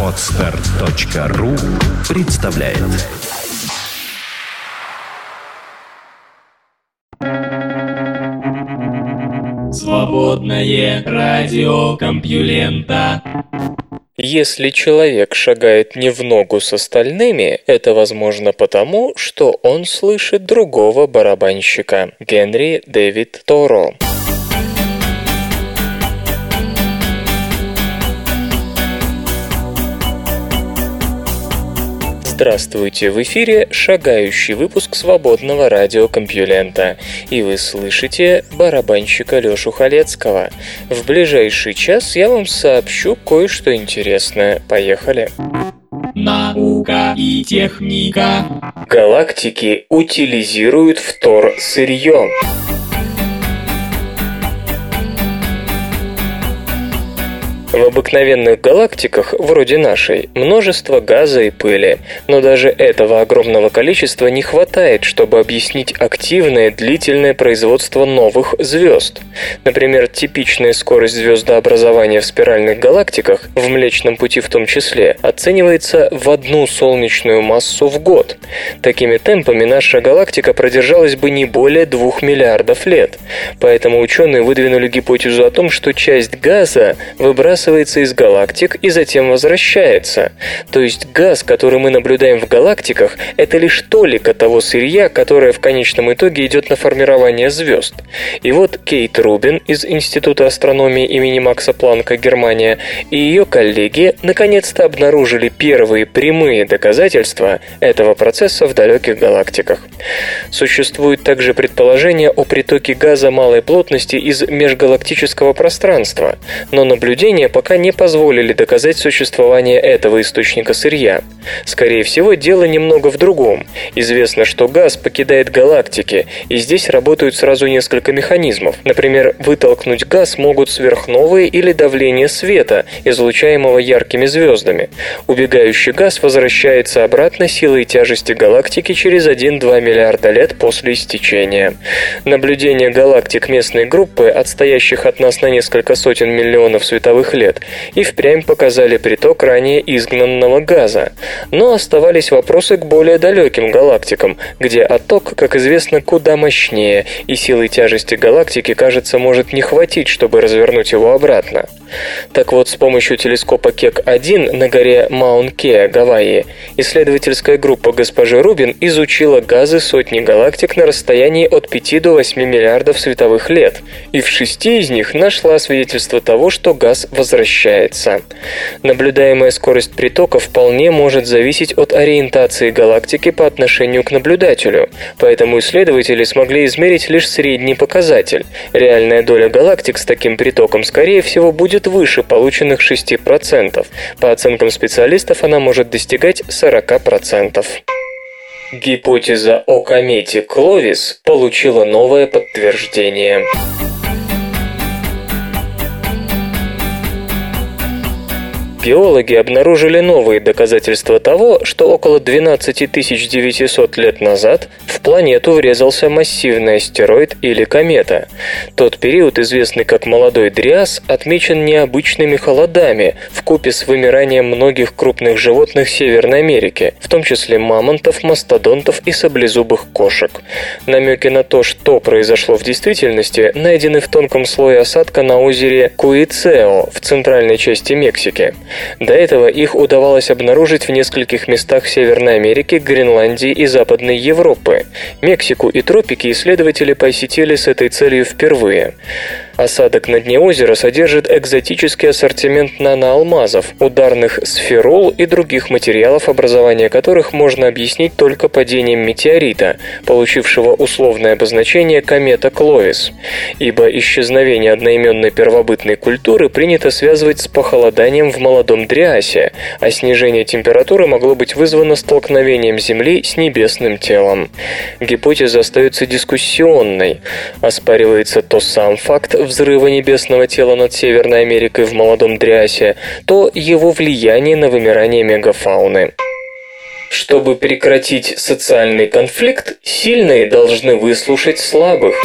Отстар.ру представляет. Свободное радио Компьюлента. Если человек шагает не в ногу с остальными, это возможно потому, что он слышит другого барабанщика. Генри Дэвид Торо Здравствуйте! В эфире шагающий выпуск свободного радиокомпьюлента. И вы слышите барабанщика Лёшу Халецкого. В ближайший час я вам сообщу кое-что интересное. Поехали! Наука и техника. Галактики утилизируют втор сырье. В обыкновенных галактиках, вроде нашей, множество газа и пыли, но даже этого огромного количества не хватает, чтобы объяснить активное длительное производство новых звезд. Например, типичная скорость звездообразования в спиральных галактиках, в Млечном пути в том числе, оценивается в одну солнечную массу в год. Такими темпами наша галактика продержалась бы не более двух миллиардов лет. Поэтому ученые выдвинули гипотезу о том, что часть газа выбрасывается выбрасывается из галактик и затем возвращается. То есть газ, который мы наблюдаем в галактиках, это лишь толика того сырья, которое в конечном итоге идет на формирование звезд. И вот Кейт Рубин из Института астрономии имени Макса Планка, Германия, и ее коллеги наконец-то обнаружили первые прямые доказательства этого процесса в далеких галактиках. Существует также предположение о притоке газа малой плотности из межгалактического пространства, но наблюдения пока не позволили доказать существование этого источника сырья. Скорее всего, дело немного в другом. Известно, что газ покидает галактики, и здесь работают сразу несколько механизмов. Например, вытолкнуть газ могут сверхновые или давление света, излучаемого яркими звездами. Убегающий газ возвращается обратно силой тяжести галактики через 1-2 миллиарда лет после истечения. Наблюдение галактик местной группы, отстоящих от нас на несколько сотен миллионов световых лет, лет и впрямь показали приток ранее изгнанного газа. Но оставались вопросы к более далеким галактикам, где отток, как известно, куда мощнее, и силы тяжести галактики, кажется, может не хватить, чтобы развернуть его обратно. Так вот, с помощью телескопа Кек-1 на горе Маун-Кеа, Гавайи, исследовательская группа госпожи Рубин изучила газы сотни галактик на расстоянии от 5 до 8 миллиардов световых лет, и в шести из них нашла свидетельство того, что газ возвращается. Наблюдаемая скорость притока вполне может зависеть от ориентации галактики по отношению к наблюдателю, поэтому исследователи смогли измерить лишь средний показатель. Реальная доля галактик с таким притоком, скорее всего, будет выше полученных 6%. По оценкам специалистов она может достигать 40%. Гипотеза о комете Кловис получила новое подтверждение. Биологи обнаружили новые доказательства того, что около 12 900 лет назад в планету врезался массивный астероид или комета. Тот период, известный как молодой Дриас, отмечен необычными холодами в купе с вымиранием многих крупных животных Северной Америки, в том числе мамонтов, мастодонтов и саблезубых кошек. Намеки на то, что произошло в действительности, найдены в тонком слое осадка на озере Куицео в центральной части Мексики. До этого их удавалось обнаружить в нескольких местах Северной Америки, Гренландии и Западной Европы. Мексику и тропики исследователи посетили с этой целью впервые. Осадок на дне озера содержит экзотический ассортимент наноалмазов, ударных сферол и других материалов, образование которых можно объяснить только падением метеорита, получившего условное обозначение комета Клоис, ибо исчезновение одноименной первобытной культуры принято связывать с похолоданием в молодом Дриасе, а снижение температуры могло быть вызвано столкновением Земли с небесным телом. Гипотеза остается дискуссионной. Оспаривается то сам факт взрыва небесного тела над Северной Америкой в молодом Дриасе, то его влияние на вымирание мегафауны. Чтобы прекратить социальный конфликт, сильные должны выслушать слабых.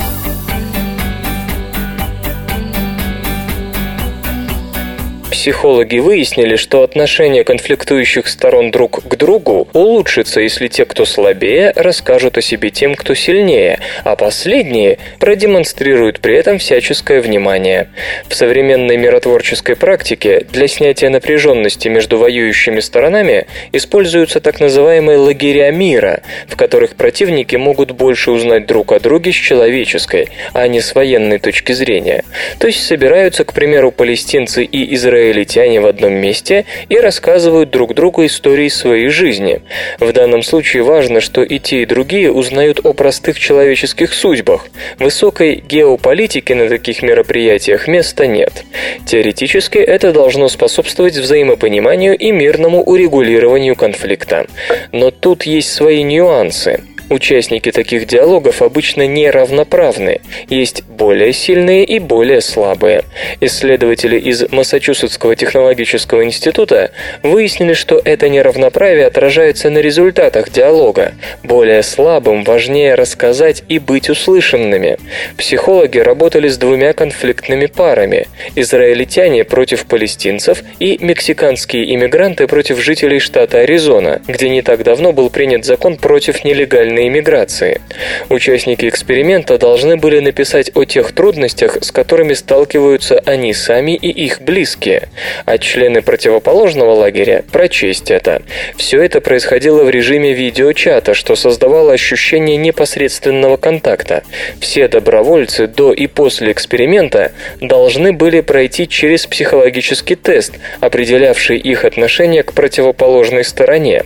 Психологи выяснили, что отношение конфликтующих сторон друг к другу улучшится, если те, кто слабее, расскажут о себе тем, кто сильнее, а последние продемонстрируют при этом всяческое внимание. В современной миротворческой практике для снятия напряженности между воюющими сторонами используются так называемые лагеря мира, в которых противники могут больше узнать друг о друге с человеческой, а не с военной точки зрения. То есть собираются, к примеру, палестинцы и израильтяне в одном месте и рассказывают друг другу истории своей жизни. В данном случае важно, что и те, и другие узнают о простых человеческих судьбах. Высокой геополитики на таких мероприятиях места нет. Теоретически это должно способствовать взаимопониманию и мирному урегулированию конфликта. Но тут есть свои нюансы. Участники таких диалогов обычно неравноправны, есть более сильные и более слабые. Исследователи из Массачусетского технологического института выяснили, что это неравноправие отражается на результатах диалога. Более слабым важнее рассказать и быть услышанными. Психологи работали с двумя конфликтными парами – израильтяне против палестинцев и мексиканские иммигранты против жителей штата Аризона, где не так давно был принят закон против нелегальной нелегальной иммиграции. Участники эксперимента должны были написать о тех трудностях, с которыми сталкиваются они сами и их близкие, а члены противоположного лагеря – прочесть это. Все это происходило в режиме видеочата, что создавало ощущение непосредственного контакта. Все добровольцы до и после эксперимента должны были пройти через психологический тест, определявший их отношение к противоположной стороне.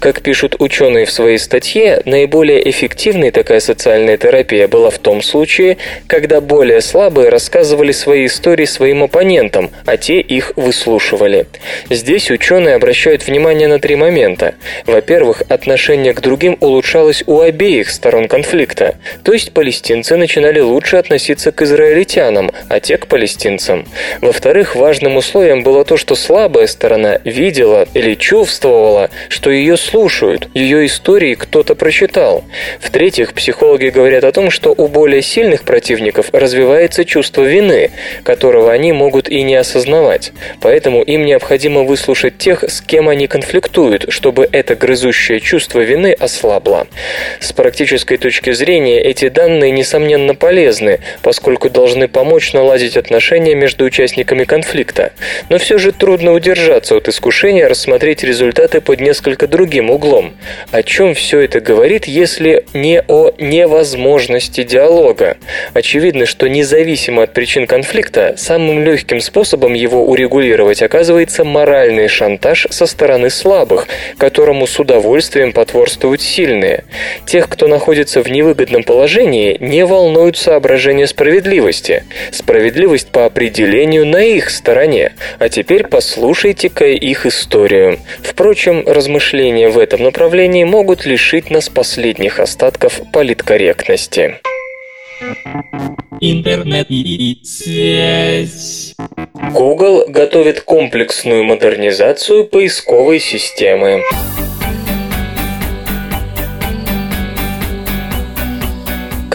Как пишут ученые в своей статье, наиболее Наиболее эффективной такая социальная терапия была в том случае, когда более слабые рассказывали свои истории своим оппонентам, а те их выслушивали. Здесь ученые обращают внимание на три момента. Во-первых, отношение к другим улучшалось у обеих сторон конфликта, то есть палестинцы начинали лучше относиться к израильтянам, а те к палестинцам. Во-вторых, важным условием было то, что слабая сторона видела или чувствовала, что ее слушают, ее истории кто-то прочитал читал. В-третьих, психологи говорят о том, что у более сильных противников развивается чувство вины, которого они могут и не осознавать. Поэтому им необходимо выслушать тех, с кем они конфликтуют, чтобы это грызущее чувство вины ослабло. С практической точки зрения эти данные, несомненно, полезны, поскольку должны помочь наладить отношения между участниками конфликта. Но все же трудно удержаться от искушения рассмотреть результаты под несколько другим углом. О чем все это говорит, если не о невозможности диалога. Очевидно, что независимо от причин конфликта, самым легким способом его урегулировать оказывается моральный шантаж со стороны слабых, которому с удовольствием потворствуют сильные. Тех, кто находится в невыгодном положении, не волнуют соображения справедливости. Справедливость по определению на их стороне. А теперь послушайте-ка их историю. Впрочем, размышления в этом направлении могут лишить нас последствий последних остатков политкорректности. Интернет и связь. Google готовит комплексную модернизацию поисковой системы.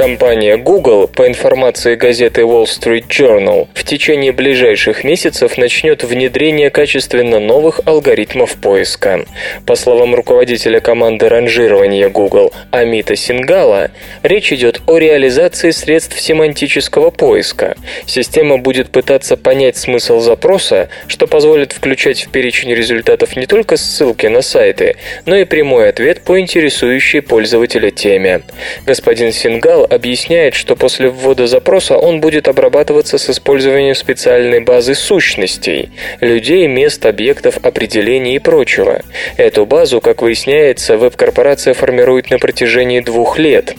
Компания Google, по информации газеты Wall Street Journal, в течение ближайших месяцев начнет внедрение качественно новых алгоритмов поиска. По словам руководителя команды ранжирования Google Амита Сингала, речь идет о реализации средств семантического поиска. Система будет пытаться понять смысл запроса, что позволит включать в перечень результатов не только ссылки на сайты, но и прямой ответ по интересующей пользователя теме. Господин Сингал объясняет, что после ввода запроса он будет обрабатываться с использованием специальной базы сущностей – людей, мест, объектов, определений и прочего. Эту базу, как выясняется, веб-корпорация формирует на протяжении двух лет.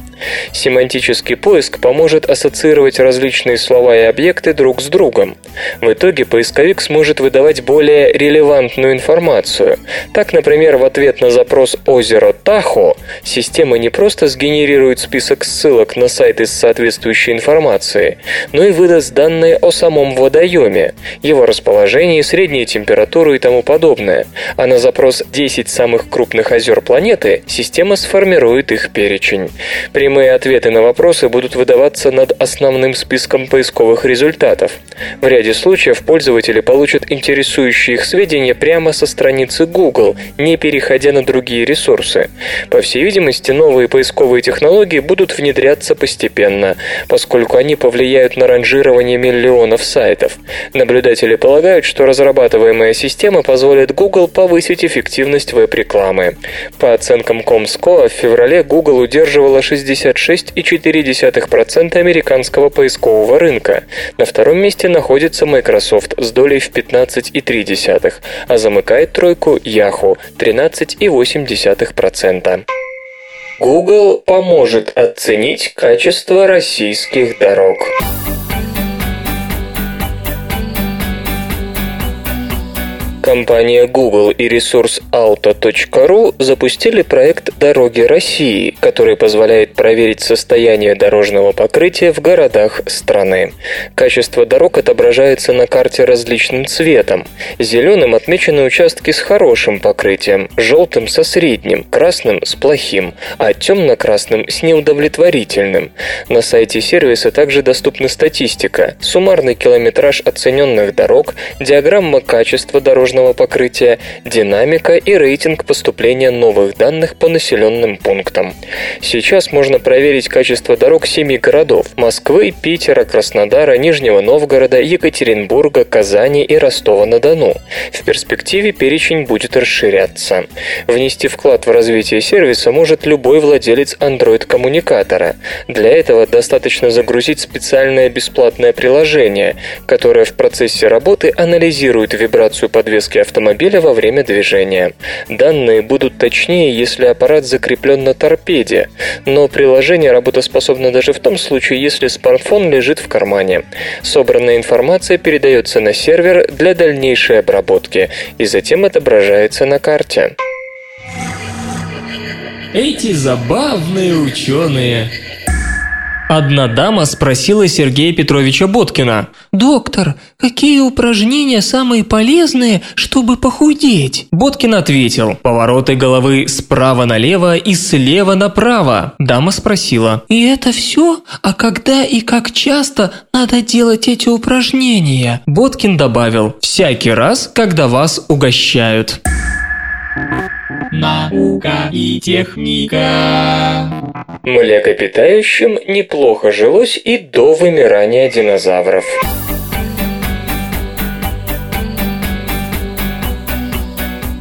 Семантический поиск поможет ассоциировать различные слова и объекты друг с другом. В итоге поисковик сможет выдавать более релевантную информацию. Так, например, в ответ на запрос «Озеро Тахо» система не просто сгенерирует список ссылок на сайты с соответствующей информацией, но и выдаст данные о самом водоеме, его расположении, средней температуру и тому подобное. А на запрос 10 самых крупных озер планеты система сформирует их перечень. Прямые ответы на вопросы будут выдаваться над основным списком поисковых результатов. В ряде случаев пользователи получат интересующие их сведения прямо со страницы Google, не переходя на другие ресурсы. По всей видимости, новые поисковые технологии будут внедряться постепенно, поскольку они повлияют на ранжирование миллионов сайтов. Наблюдатели полагают, что разрабатываемая система позволит Google повысить эффективность веб-рекламы. По оценкам Comscore, в феврале Google удерживала 66,4% американского поискового рынка. На втором месте находится Microsoft с долей в 15,3%, а замыкает тройку Yahoo 13,8%. Google поможет оценить качество российских дорог. Компания Google и ресурс Auto.ru запустили проект «Дороги России», который позволяет проверить состояние дорожного покрытия в городах страны. Качество дорог отображается на карте различным цветом. Зеленым отмечены участки с хорошим покрытием, желтым со средним, красным с плохим, а темно-красным с неудовлетворительным. На сайте сервиса также доступна статистика, суммарный километраж оцененных дорог, диаграмма качества дорожного дорожного покрытия, динамика и рейтинг поступления новых данных по населенным пунктам. Сейчас можно проверить качество дорог семи городов – Москвы, Питера, Краснодара, Нижнего Новгорода, Екатеринбурга, Казани и Ростова-на-Дону. В перспективе перечень будет расширяться. Внести вклад в развитие сервиса может любой владелец Android-коммуникатора. Для этого достаточно загрузить специальное бесплатное приложение, которое в процессе работы анализирует вибрацию подвески подвески автомобиля во время движения. Данные будут точнее, если аппарат закреплен на торпеде, но приложение работоспособно даже в том случае, если смартфон лежит в кармане. Собранная информация передается на сервер для дальнейшей обработки и затем отображается на карте. Эти забавные ученые Одна дама спросила Сергея Петровича Боткина. «Доктор, какие упражнения самые полезные, чтобы похудеть?» Боткин ответил. Повороты головы справа налево и слева направо. Дама спросила. «И это все? А когда и как часто надо делать эти упражнения?» Боткин добавил. «Всякий раз, когда вас угощают». Наука и техника. Млекопитающим неплохо жилось и до вымирания динозавров.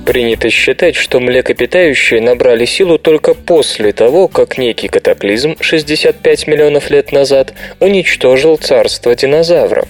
Принято считать, что млекопитающие набрали силу только после того, как некий катаклизм 65 миллионов лет назад уничтожил царство динозавров.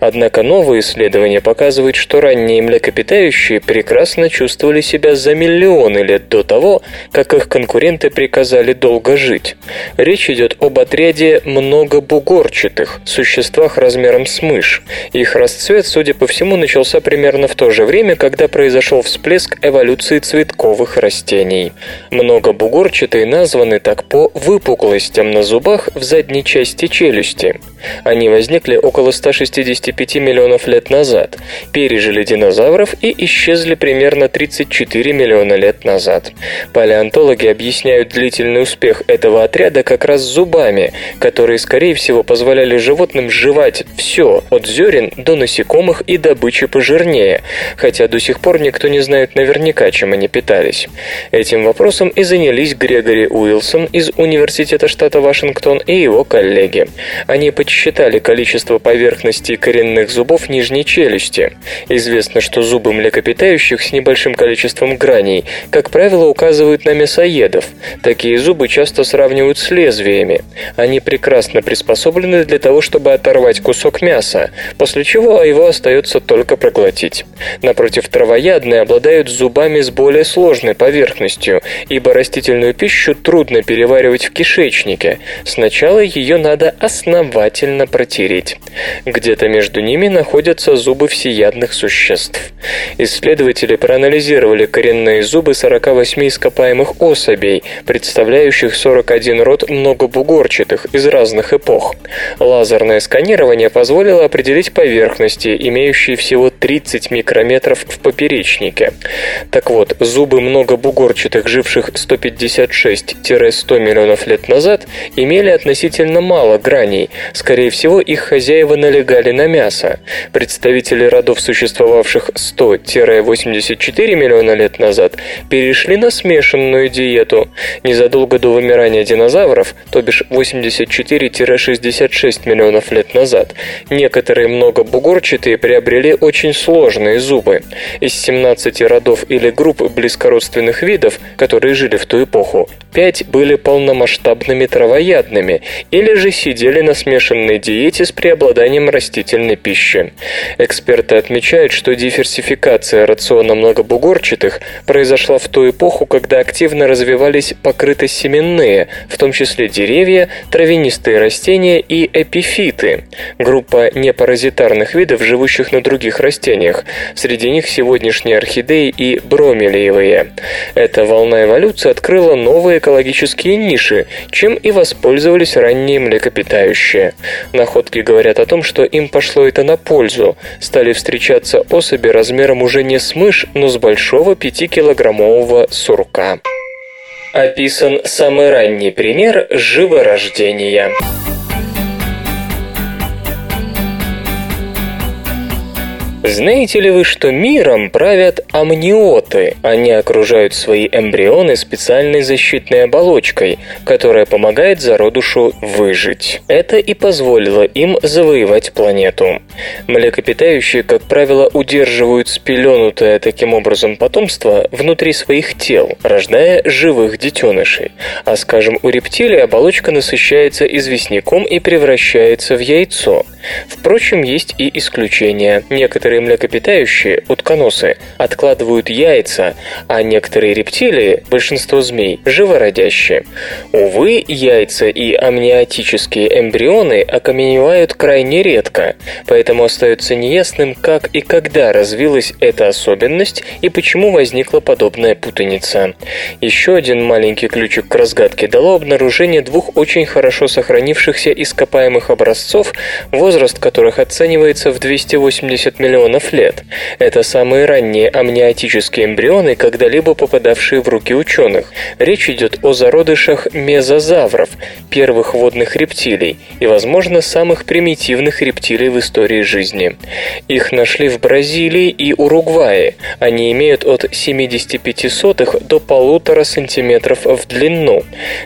Однако новые исследования показывают, что ранние млекопитающие прекрасно чувствовали себя за миллионы лет до того, как их конкуренты приказали долго жить. Речь идет об отряде многобугорчатых, существах размером с мышь. Их расцвет, судя по всему, начался примерно в то же время, когда произошел всплеск эволюции цветковых растений. Многобугорчатые названы так по выпуклостям на зубах в задней части челюсти. Они возникли около 165 миллионов лет назад, пережили динозавров и исчезли примерно 34 миллиона лет назад. Палеонтологи объясняют длительный успех этого отряда как раз зубами, которые, скорее всего, позволяли животным жевать все, от зерен до насекомых и добычи пожирнее, хотя до сих пор никто не знает наверняка, чем они питались. Этим вопросом и занялись Грегори Уилсон из Университета штата Вашингтон и его коллеги. Они подсчитали количество поверхностей коренных зубов нижней челюсти. Известно, что зубы млекопитающих с небольшим количеством граней, как правило, указывают на мясоедов. Такие зубы часто сравнивают с лезвиями. Они прекрасно приспособлены для того, чтобы оторвать кусок мяса, после чего его остается только проглотить. Напротив, травоядные обладают зубами с более сложной поверхностью, ибо растительную пищу трудно переваривать в кишечнике. Сначала ее надо основательно протереть. Где-то где-то между ними находятся зубы всеядных существ. Исследователи проанализировали коренные зубы 48 ископаемых особей, представляющих 41 род многобугорчатых из разных эпох. Лазерное сканирование позволило определить поверхности, имеющие всего 30 микрометров в поперечнике. Так вот, зубы многобугорчатых, живших 156-100 миллионов лет назад, имели относительно мало граней. Скорее всего, их хозяева налегали на мясо. Представители родов, существовавших 100-84 миллиона лет назад, перешли на смешанную диету. Незадолго до вымирания динозавров, то бишь 84-66 миллионов лет назад, некоторые многобугорчатые приобрели очень сложные зубы. Из 17 родов или групп близкородственных видов, которые жили в ту эпоху, 5 были полномасштабными травоядными или же сидели на смешанной диете с преобладанием растительной пищи. Эксперты отмечают, что диверсификация рациона многобугорчатых произошла в ту эпоху, когда активно развивались покрытосеменные, в том числе деревья, травянистые растения и эпифиты, группа непаразитарных видов, живущих на других растениях. Среди них сегодняшние орхидеи и бромелиевые. Эта волна эволюции открыла новые экологические ниши, чем и воспользовались ранние млекопитающие. Находки говорят о том, что им пошло это на пользу. Стали встречаться особи размером уже не с мышь, но с большого 5-килограммового сурка. Описан самый ранний пример живорождения. Знаете ли вы, что миром правят амниоты? Они окружают свои эмбрионы специальной защитной оболочкой, которая помогает зародушу выжить. Это и позволило им завоевать планету. Млекопитающие, как правило, удерживают спеленутое таким образом потомство внутри своих тел, рождая живых детенышей. А скажем, у рептилий оболочка насыщается известняком и превращается в яйцо. Впрочем, есть и исключения. Некоторые млекопитающие, утконосы, откладывают яйца, а некоторые рептилии, большинство змей, живородящие. Увы, яйца и амниотические эмбрионы окаменевают крайне редко, поэтому остается неясным, как и когда развилась эта особенность и почему возникла подобная путаница. Еще один маленький ключик к разгадке дало обнаружение двух очень хорошо сохранившихся ископаемых образцов возраст которых оценивается в 280 миллионов лет. Это самые ранние амниотические эмбрионы, когда-либо попадавшие в руки ученых. Речь идет о зародышах мезозавров, первых водных рептилий и, возможно, самых примитивных рептилий в истории жизни. Их нашли в Бразилии и Уругвае. Они имеют от 75 сотых до полутора сантиметров в длину.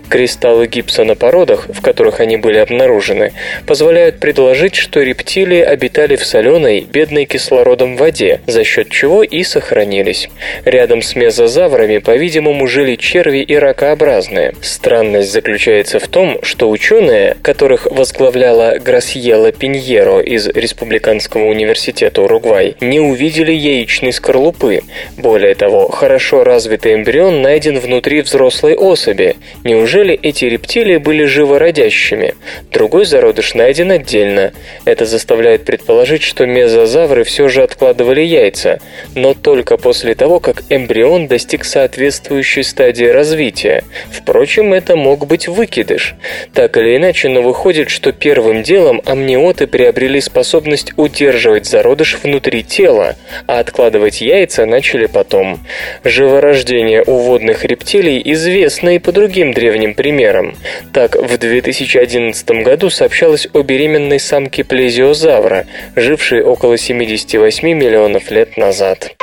Кристаллы гипса на породах, в которых они были обнаружены, позволяют предположить, что рептилии обитали в соленой, бедной кислородом воде, за счет чего и сохранились. Рядом с мезозаврами, по-видимому, жили черви и ракообразные. Странность заключается в том, что ученые, которых возглавляла Грасьела Пиньеро из Республиканского университета Уругвай, не увидели яичной скорлупы. Более того, хорошо развитый эмбрион найден внутри взрослой особи. Неужели эти рептилии были живородящими? Другой зародыш найден отдельно. Это заставляет предположить, что мезозавры все же откладывали яйца, но только после того, как эмбрион достиг соответствующей стадии развития. Впрочем, это мог быть выкидыш. Так или иначе, но выходит, что первым делом амниоты приобрели способность удерживать зародыш внутри тела, а откладывать яйца начали потом. Живорождение у водных рептилий известно и по другим древним примерам. Так, в 2011 году сообщалось о беременной самке плезиозавра, жившие около 78 миллионов лет назад.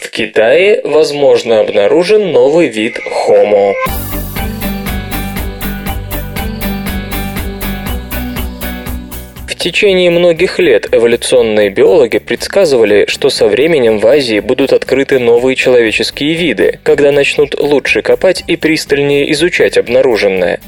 В Китае, возможно, обнаружен новый вид Homo. Течение многих лет эволюционные биологи предсказывали, что со временем в Азии будут открыты новые человеческие виды, когда начнут лучше копать и пристальнее изучать обнаруженное.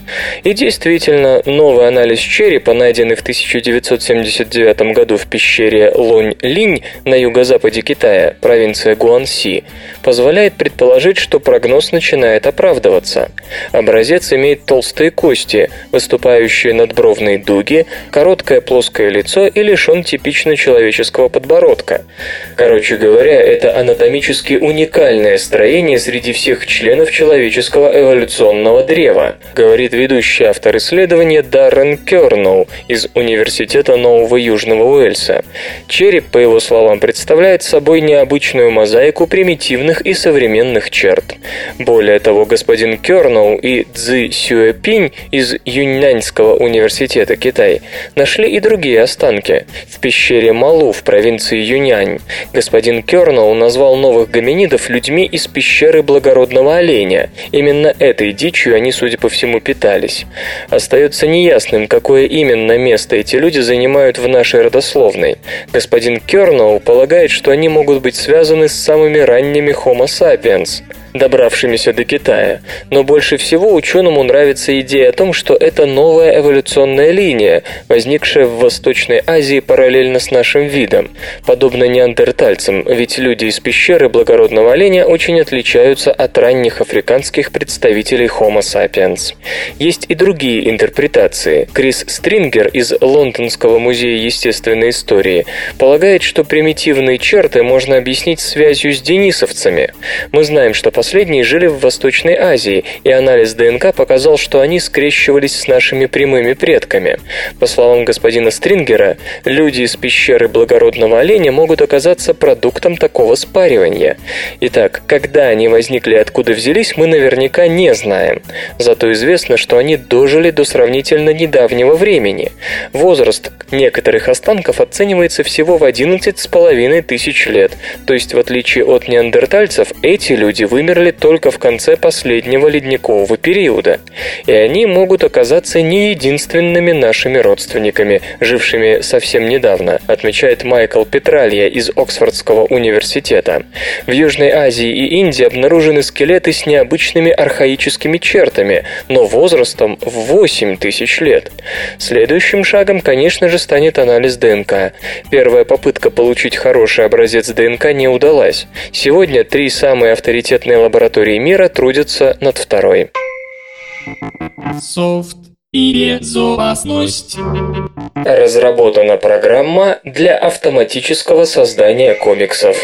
И действительно, новый анализ черепа, найденный в 1979 году в пещере Лонь-Линь на юго-западе Китая, провинция Гуанси, позволяет предположить, что прогноз начинает оправдываться. Образец имеет толстые кости, выступающие надбровные дуги, короткое плоское плоское лицо и лишен типично человеческого подбородка. Короче говоря, это анатомически уникальное строение среди всех членов человеческого эволюционного древа, говорит ведущий автор исследования Даррен Керноу из Университета Нового Южного Уэльса. Череп, по его словам, представляет собой необычную мозаику примитивных и современных черт. Более того, господин Керноу и Цзи Сюэпинь из Юньнаньского университета Китай нашли и другие останки. В пещере Малу в провинции Юньань господин Керноу назвал новых гоминидов людьми из пещеры благородного оленя. Именно этой дичью они, судя по всему, питались. Остается неясным, какое именно место эти люди занимают в нашей родословной. Господин Керноу полагает, что они могут быть связаны с самыми ранними Homo sapiens – добравшимися до Китая. Но больше всего ученому нравится идея о том, что это новая эволюционная линия, возникшая в Восточной Азии параллельно с нашим видом. Подобно неандертальцам, ведь люди из пещеры благородного оленя очень отличаются от ранних африканских представителей Homo sapiens. Есть и другие интерпретации. Крис Стрингер из Лондонского музея естественной истории полагает, что примитивные черты можно объяснить связью с денисовцами. Мы знаем, что по Последние жили в Восточной Азии, и анализ ДНК показал, что они скрещивались с нашими прямыми предками. По словам господина Стрингера, люди из пещеры благородного оленя могут оказаться продуктом такого спаривания. Итак, когда они возникли и откуда взялись, мы наверняка не знаем. Зато известно, что они дожили до сравнительно недавнего времени. Возраст некоторых останков оценивается всего в 11,5 тысяч лет, то есть в отличие от неандертальцев, эти люди вымерли вымерли только в конце последнего ледникового периода, и они могут оказаться не единственными нашими родственниками, жившими совсем недавно, отмечает Майкл Петралья из Оксфордского университета. В Южной Азии и Индии обнаружены скелеты с необычными архаическими чертами, но возрастом в 8 тысяч лет. Следующим шагом, конечно же, станет анализ ДНК. Первая попытка получить хороший образец ДНК не удалась. Сегодня три самые авторитетные лаборатории мира трудятся над второй. Софт и безопасность. Разработана программа для автоматического создания комиксов.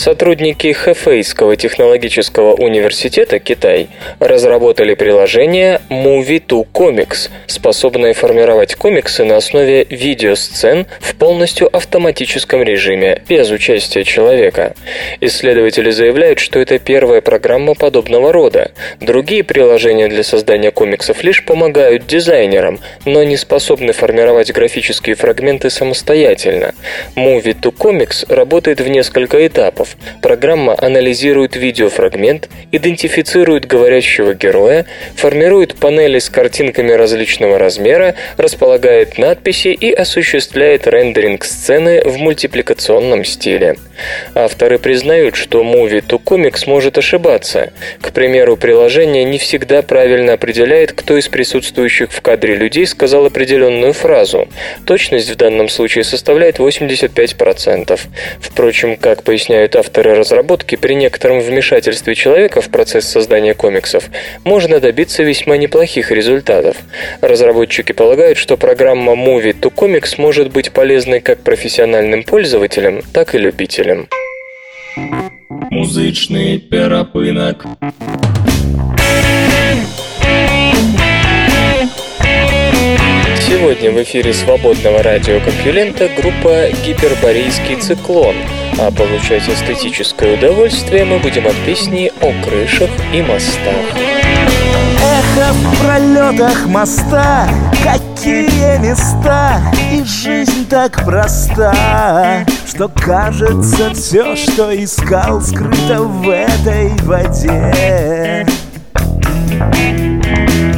Сотрудники Хэфейского технологического университета Китай разработали приложение Movie 2 Comics, способное формировать комиксы на основе видеосцен в полностью автоматическом режиме, без участия человека. Исследователи заявляют, что это первая программа подобного рода. Другие приложения для создания комиксов лишь помогают дизайнерам, но не способны формировать графические фрагменты самостоятельно. Movie 2 Comics работает в несколько этапов. Программа анализирует видеофрагмент, идентифицирует говорящего героя, формирует панели с картинками различного размера, располагает надписи и осуществляет рендеринг сцены в мультипликационном стиле. Авторы признают, что Movie to Comics может ошибаться. К примеру, приложение не всегда правильно определяет, кто из присутствующих в кадре людей сказал определенную фразу. Точность в данном случае составляет 85%. Впрочем, как поясняют авторы разработки, при некотором вмешательстве человека в процесс создания комиксов можно добиться весьма неплохих результатов. Разработчики полагают, что программа Movie to Comics может быть полезной как профессиональным пользователям, так и любителям. Музычный перапынок. Сегодня в эфире свободного радиокомпьюлента группа «Гиперборейский циклон», а получать эстетическое удовольствие мы будем от песни о крышах и мостах. Эхо в пролетах моста, какие места И жизнь так проста, что кажется все, что искал, скрыто в этой воде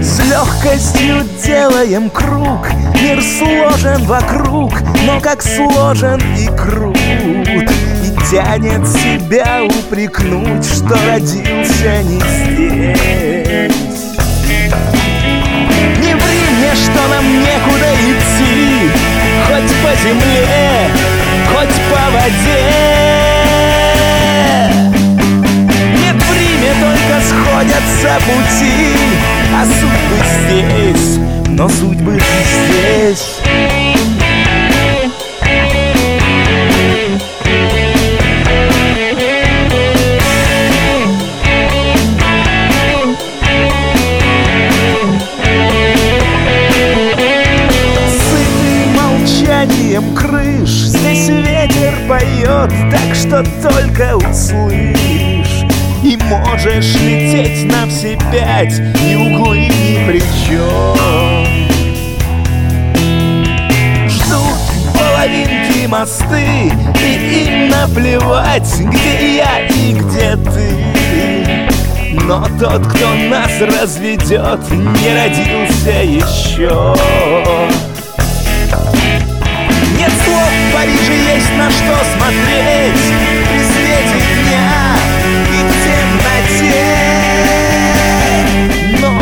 с легкостью делаем круг Мир сложен вокруг, но как сложен и крут И Тянет себя упрекнуть, что родился не здесь. Не ври что нам некуда идти Хоть по земле, хоть по воде. Нет, время только сходятся пути А судьбы здесь, но судьбы здесь. Поет, так что только услышь. И можешь лететь на все пять, и углы ни при чем Ждут половинки мосты, и им наплевать, где я и где ты. Но тот, кто нас разведет, не родился еще Париже есть на что смотреть. При свете дня и темноте. Но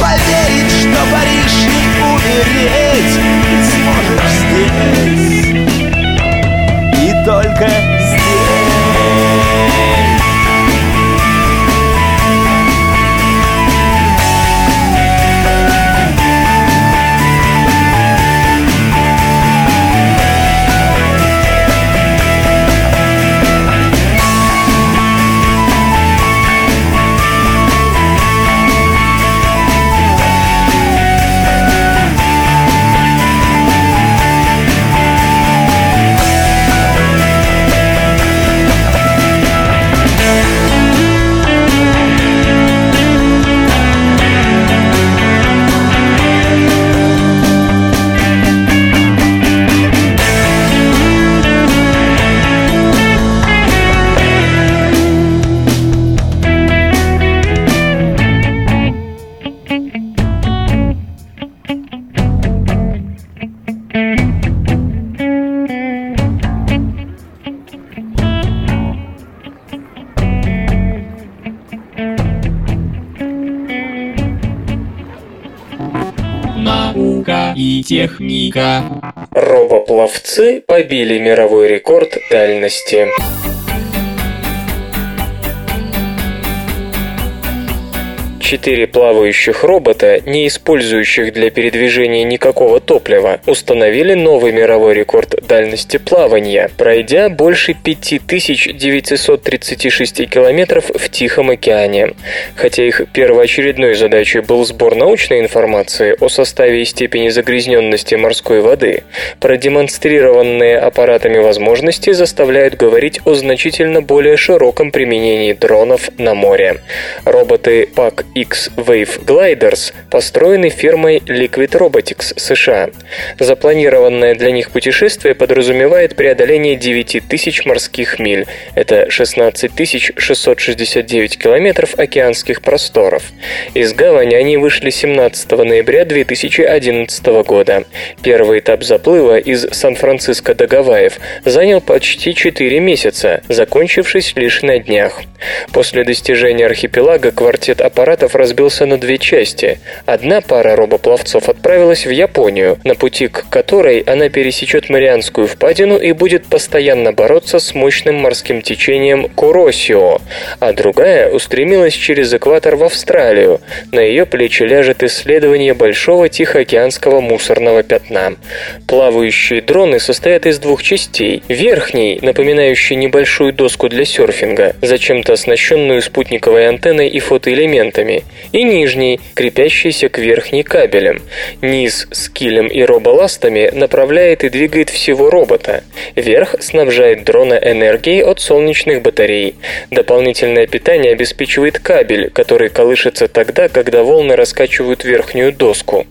поверить, что Париж не умереть сможешь здесь. И только Наука и техника. Робопловцы побили мировой рекорд дальности. Четыре плавающих робота, не использующих для передвижения никакого топлива, установили новый мировой рекорд дальности плавания, пройдя больше 5936 километров в Тихом океане. Хотя их первоочередной задачей был сбор научной информации о составе и степени загрязненности морской воды, продемонстрированные аппаратами возможности заставляют говорить о значительно более широком применении дронов на море. Роботы PAC X-Wave Gliders построены фирмой Liquid Robotics США. Запланированное для них путешествие подразумевает преодоление 9000 морских миль. Это 16 669 километров океанских просторов. Из гавани они вышли 17 ноября 2011 года. Первый этап заплыва из Сан-Франциско до Гавайев занял почти 4 месяца, закончившись лишь на днях. После достижения архипелага квартет аппаратов разбился на две части. Одна пара робопловцов отправилась в Японию, на пути к которой она пересечет Марианскую впадину и будет постоянно бороться с мощным морским течением Куросио, а другая устремилась через экватор в Австралию. На ее плечи ляжет исследование большого Тихоокеанского мусорного пятна. Плавающие дроны состоят из двух частей. Верхний, напоминающий небольшую доску для серфинга, зачем-то оснащенную спутниковой антенной и фотоэлементами, и нижний, крепящийся к верхней кабелем. Низ с килем и роболастами направляет и двигает всего робота. Верх снабжает дрона энергией от солнечных батарей. Дополнительное питание обеспечивает кабель, который колышется тогда, когда волны раскачивают верхнюю доску.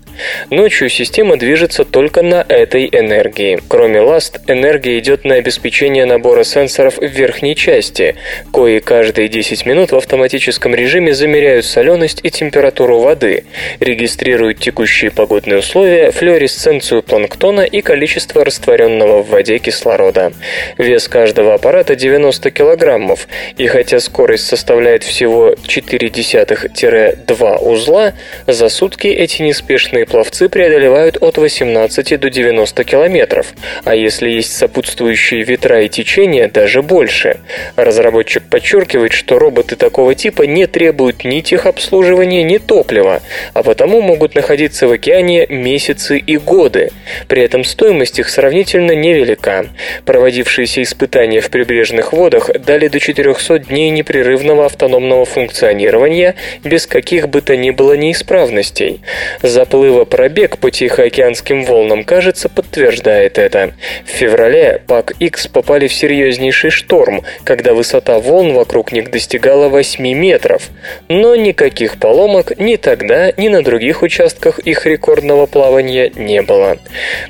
Ночью система движется только на этой энергии. Кроме ласт, энергия идет на обеспечение набора сенсоров в верхней части, кои каждые 10 минут в автоматическом режиме замеряют соленость и температуру воды, регистрируют текущие погодные условия, флуоресценцию планктона и количество растворенного в воде кислорода. Вес каждого аппарата 90 килограммов, и хотя скорость составляет всего 0,4-2 узла, за сутки эти неспешные пловцы преодолевают от 18 до 90 километров, а если есть сопутствующие ветра и течения, даже больше. Разработчик подчеркивает, что роботы такого типа не требуют ни техобслуживания, обслуживания ни топлива, а потому могут находиться в океане месяцы и годы. При этом стоимость их сравнительно невелика. Проводившиеся испытания в прибрежных водах дали до 400 дней непрерывного автономного функционирования без каких бы то ни было неисправностей. Заплыва пробег по Тихоокеанским волнам, кажется, подтверждает это. В феврале ПАК-X попали в серьезнейший шторм, когда высота волн вокруг них достигала 8 метров. Но никаких поломок ни тогда, ни на других участках их рекордного плавания не было.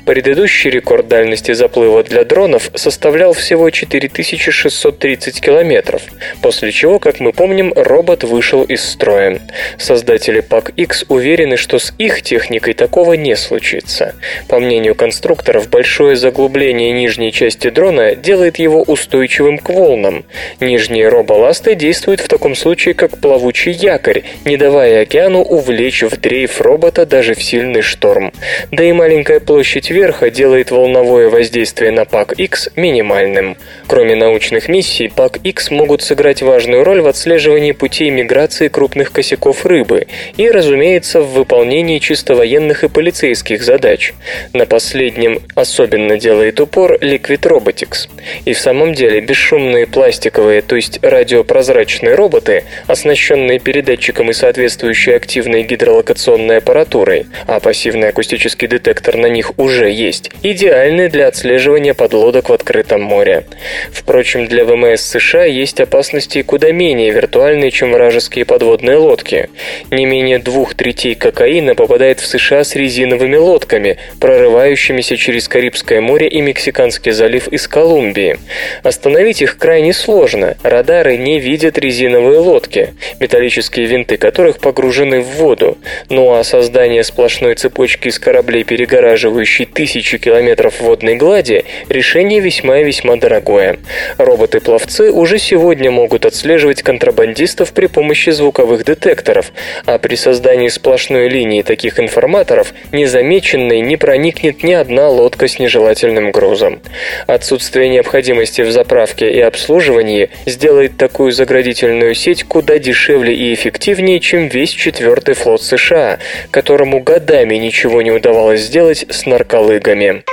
Предыдущий рекорд дальности заплыва для дронов составлял всего 4630 километров, после чего, как мы помним, робот вышел из строя. Создатели ПАК-X уверены, что с их техникой такого не случится. По мнению конструкторов, большое заглубление нижней части дрона делает его устойчивым к волнам. Нижние роболасты действуют в таком случае как плавучий якорь, не давая океану увлечь в дрейф робота даже в сильный шторм. Да и маленькая площадь верха делает волновое воздействие на ПАК-X минимальным. Кроме научных миссий, ПАК-X могут сыграть важную роль в отслеживании путей миграции крупных косяков рыбы и, разумеется, в выполнении чисто военных и полицейских задач. На последнем особенно делает упор Liquid Robotics. И в самом деле бесшумные пластиковые, то есть радиопрозрачные роботы, оснащенные передатчиком и соответствующей активной гидролокационной аппаратурой, а пассивный акустический детектор на них уже есть, идеальны для отслеживания подлодок в открытом море. Впрочем, для ВМС США есть опасности куда менее виртуальные, чем вражеские подводные лодки. Не менее двух третей кокаина попадает в США с резиновыми лодками, прорывающимися через Карибское море и Мексиканский залив из Колумбии. Остановить их крайне сложно. Радары не видят резиновые лодки, металлические винты которых погружены в воду. Ну а создание сплошной цепочки из кораблей, перегораживающей тысячи километров водной глади, решение весьма и весьма дорогое. Роботы-пловцы уже сегодня могут отслеживать контрабандистов при помощи звуковых детекторов, а при создании сплошной линии таких информаторов незамеченной не проникнет ни одна лодка с нежелательным грузом. Отсутствие необходимости в заправке и обслуживании сделает такую заградительную сеть куда дешевле и эффективнее, чем весь четвертый флот США, которому годами ничего не удавалось сделать с нарколыгами.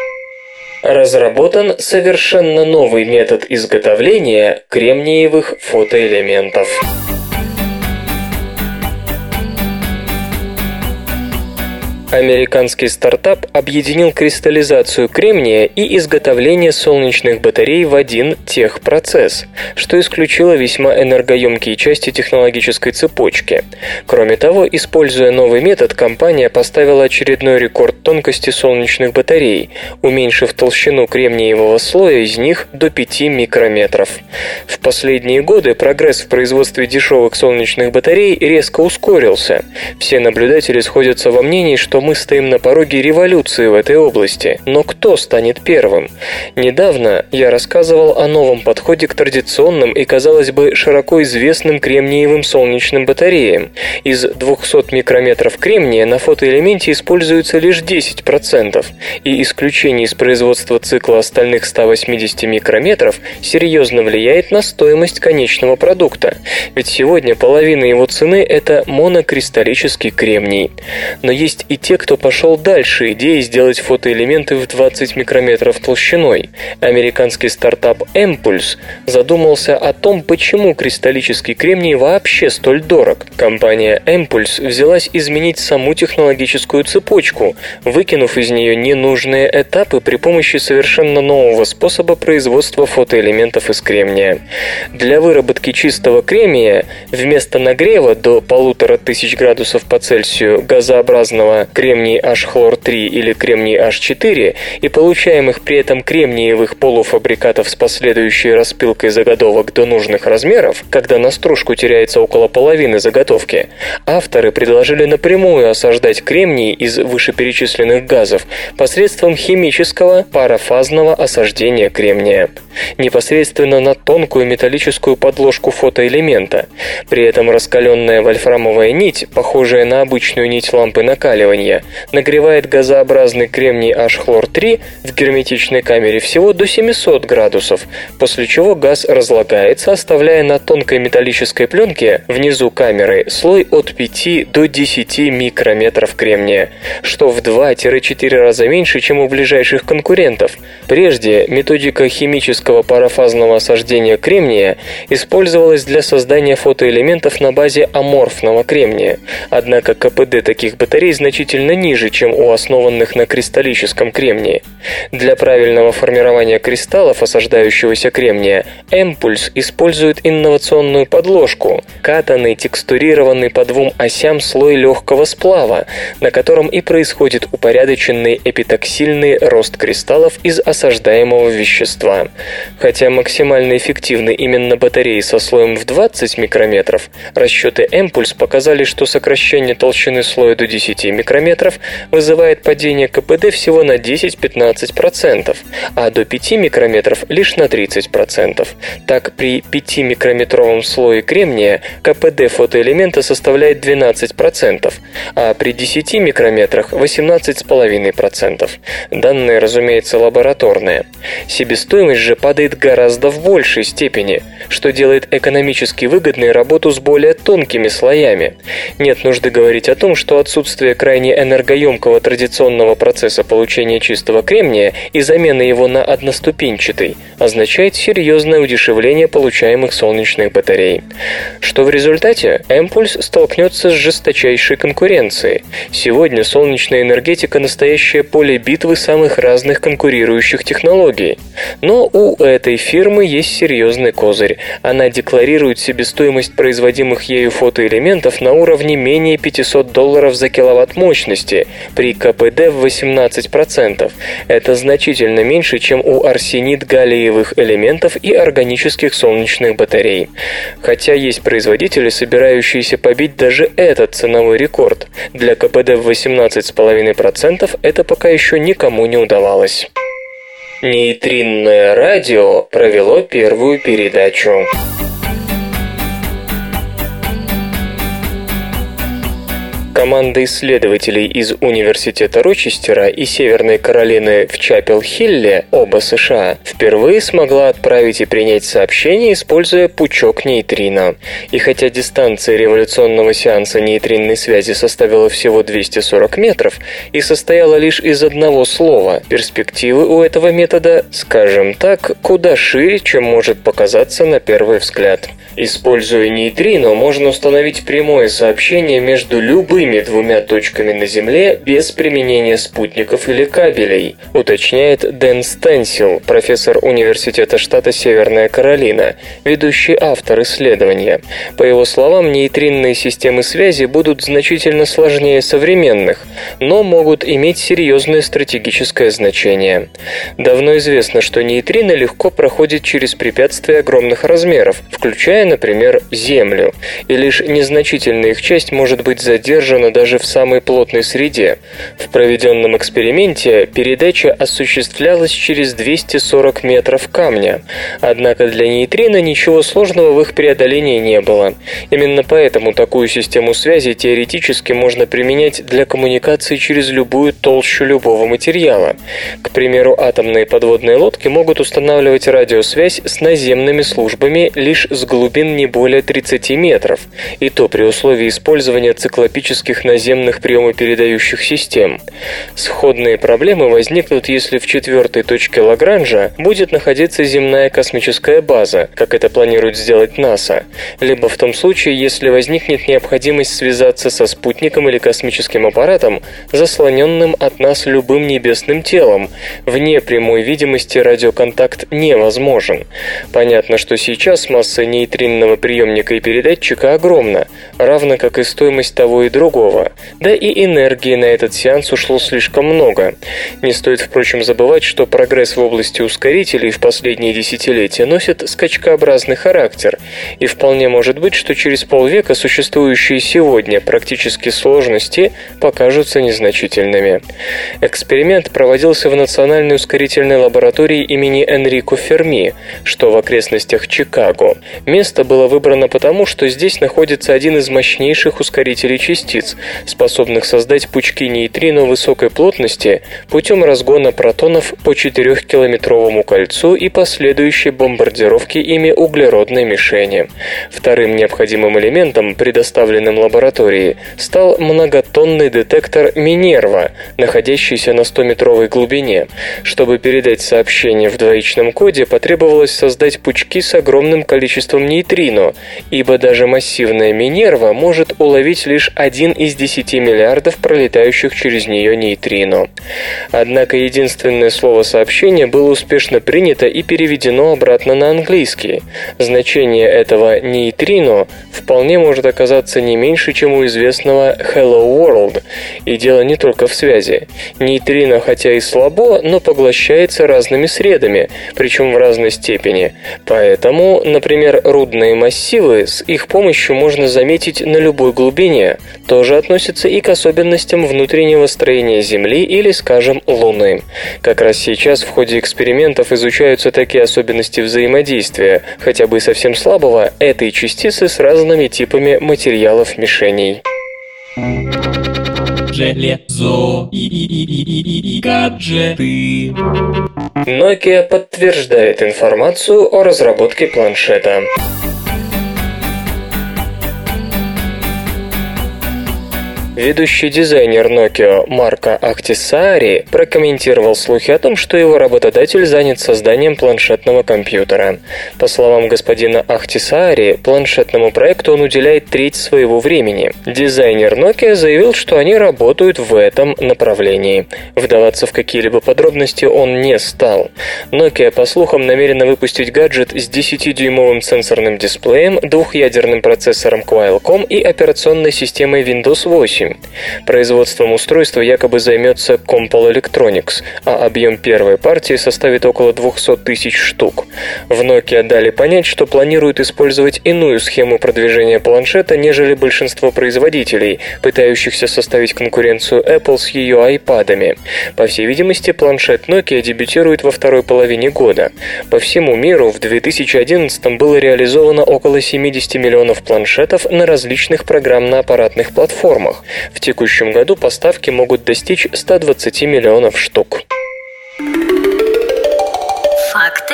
Разработан совершенно новый метод изготовления кремниевых фотоэлементов. Американский стартап объединил кристаллизацию кремния и изготовление солнечных батарей в один техпроцесс, что исключило весьма энергоемкие части технологической цепочки. Кроме того, используя новый метод, компания поставила очередной рекорд тонкости солнечных батарей, уменьшив толщину кремниевого слоя из них до 5 микрометров. В последние годы прогресс в производстве дешевых солнечных батарей резко ускорился. Все наблюдатели сходятся во мнении, что мы стоим на пороге революции в этой области. Но кто станет первым? Недавно я рассказывал о новом подходе к традиционным и, казалось бы, широко известным кремниевым солнечным батареям. Из 200 микрометров кремния на фотоэлементе используется лишь 10%, и исключение из производства цикла остальных 180 микрометров серьезно влияет на стоимость конечного продукта. Ведь сегодня половина его цены – это монокристаллический кремний. Но есть и те, кто пошел дальше идеи сделать фотоэлементы в 20 микрометров толщиной. Американский стартап Impulse задумался о том, почему кристаллический кремний вообще столь дорог. Компания Impulse взялась изменить саму технологическую цепочку, выкинув из нее ненужные этапы при помощи совершенно нового способа производства фотоэлементов из кремния. Для выработки чистого кремния вместо нагрева до 1500 градусов по Цельсию газообразного кремний H-хлор-3 или кремний H4 и получаемых при этом кремниевых полуфабрикатов с последующей распилкой заготовок до нужных размеров, когда на стружку теряется около половины заготовки, авторы предложили напрямую осаждать кремний из вышеперечисленных газов посредством химического парафазного осаждения кремния непосредственно на тонкую металлическую подложку фотоэлемента. При этом раскаленная вольфрамовая нить, похожая на обычную нить лампы накаливания, кремния нагревает газообразный кремний H-хлор-3 в герметичной камере всего до 700 градусов, после чего газ разлагается, оставляя на тонкой металлической пленке внизу камеры слой от 5 до 10 микрометров кремния, что в 2-4 раза меньше, чем у ближайших конкурентов. Прежде методика химического парафазного осаждения кремния использовалась для создания фотоэлементов на базе аморфного кремния. Однако КПД таких батарей значительно ниже, чем у основанных на кристаллическом кремнии. Для правильного формирования кристаллов осаждающегося кремния Эмпульс использует инновационную подложку – катанный, текстурированный по двум осям слой легкого сплава, на котором и происходит упорядоченный эпитоксильный рост кристаллов из осаждаемого вещества. Хотя максимально эффективны именно батареи со слоем в 20 микрометров, расчеты Эмпульс показали, что сокращение толщины слоя до 10 микрометров вызывает падение КПД всего на 10-15%, а до 5 микрометров лишь на 30%. Так, при 5-микрометровом слое кремния КПД фотоэлемента составляет 12%, а при 10 микрометрах 18,5%. Данные, разумеется, лабораторные. Себестоимость же падает гораздо в большей степени, что делает экономически выгодной работу с более тонкими слоями. Нет нужды говорить о том, что отсутствие крайне энергоемкого традиционного процесса получения чистого кремния и замены его на одноступенчатый означает серьезное удешевление получаемых солнечных батарей. Что в результате? Эмпульс столкнется с жесточайшей конкуренцией. Сегодня солнечная энергетика – настоящее поле битвы самых разных конкурирующих технологий. Но у этой фирмы есть серьезный козырь. Она декларирует себестоимость производимых ею фотоэлементов на уровне менее 500 долларов за киловатт мощности при КПД в 18%. Это значительно меньше, чем у арсенит-галлиевых элементов и органических солнечных батарей. Хотя есть производители, собирающиеся побить даже этот ценовой рекорд. Для КПД в 18,5% это пока еще никому не удавалось. Нейтринное радио провело первую передачу. Команда исследователей из Университета Рочестера и Северной Каролины в Чапел-Хилле, оба США, впервые смогла отправить и принять сообщение, используя пучок нейтрино. И хотя дистанция революционного сеанса нейтринной связи составила всего 240 метров и состояла лишь из одного слова, перспективы у этого метода, скажем так, куда шире, чем может показаться на первый взгляд. Используя нейтрино, можно установить прямое сообщение между любыми двумя точками на Земле без применения спутников или кабелей, уточняет Дэн Стенсил, профессор Университета штата Северная Каролина, ведущий автор исследования. По его словам, нейтринные системы связи будут значительно сложнее современных, но могут иметь серьезное стратегическое значение. Давно известно, что нейтрино легко проходит через препятствия огромных размеров, включая, например, Землю, и лишь незначительная их часть может быть задержана даже в самой плотной среде. В проведенном эксперименте передача осуществлялась через 240 метров камня. Однако для нейтрино ничего сложного в их преодолении не было. Именно поэтому такую систему связи теоретически можно применять для коммуникации через любую толщу любого материала. К примеру, атомные подводные лодки могут устанавливать радиосвязь с наземными службами лишь с глубин не более 30 метров, и то при условии использования циклопических наземных приемопередающих систем. Сходные проблемы возникнут, если в четвертой точке Лагранжа будет находиться земная космическая база, как это планирует сделать НАСА, либо в том случае, если возникнет необходимость связаться со спутником или космическим аппаратом, заслоненным от нас любым небесным телом. Вне прямой видимости радиоконтакт невозможен. Понятно, что сейчас масса нейтринного приемника и передатчика огромна, равно как и стоимость того и другого. Да и энергии на этот сеанс ушло слишком много. Не стоит, впрочем, забывать, что прогресс в области ускорителей в последние десятилетия носит скачкообразный характер, и вполне может быть, что через полвека существующие сегодня практически сложности покажутся незначительными. Эксперимент проводился в Национальной ускорительной лаборатории имени Энрико Ферми, что в окрестностях Чикаго. Место было выбрано потому, что здесь находится один из мощнейших ускорителей частиц, частиц, способных создать пучки нейтрино высокой плотности путем разгона протонов по 4-километровому кольцу и последующей бомбардировки ими углеродной мишени. Вторым необходимым элементом, предоставленным лаборатории, стал многотонный детектор Минерва, находящийся на 100-метровой глубине. Чтобы передать сообщение в двоичном коде, потребовалось создать пучки с огромным количеством нейтрино, ибо даже массивная Минерва может уловить лишь один из 10 миллиардов пролетающих через нее нейтрино. Однако единственное слово сообщения было успешно принято и переведено обратно на английский. Значение этого нейтрино вполне может оказаться не меньше, чем у известного Hello World. И дело не только в связи. Нейтрино, хотя и слабо, но поглощается разными средами, причем в разной степени. Поэтому, например, рудные массивы с их помощью можно заметить на любой глубине. Тоже относится и к особенностям внутреннего строения Земли или, скажем, Луны. Как раз сейчас в ходе экспериментов изучаются такие особенности взаимодействия, хотя бы совсем слабого, этой частицы с разными типами материалов мишеней. Железо и, и, и, и гаджеты. Nokia подтверждает информацию о разработке планшета. Ведущий дизайнер Nokia Марко Ахтисаари прокомментировал слухи о том, что его работодатель занят созданием планшетного компьютера. По словам господина Ахтисаари, планшетному проекту он уделяет треть своего времени. Дизайнер Nokia заявил, что они работают в этом направлении. Вдаваться в какие-либо подробности он не стал. Nokia, по слухам, намерена выпустить гаджет с 10-дюймовым сенсорным дисплеем, двухъядерным процессором Qualcomm и операционной системой Windows 8. Производством устройства якобы займется Compal Electronics, а объем первой партии составит около 200 тысяч штук. В Nokia дали понять, что планируют использовать иную схему продвижения планшета, нежели большинство производителей, пытающихся составить конкуренцию Apple с ее iPad'ами. По всей видимости, планшет Nokia дебютирует во второй половине года. По всему миру в 2011 было реализовано около 70 миллионов планшетов на различных программно-аппаратных платформах. В текущем году поставки могут достичь 120 миллионов штук. Фактики.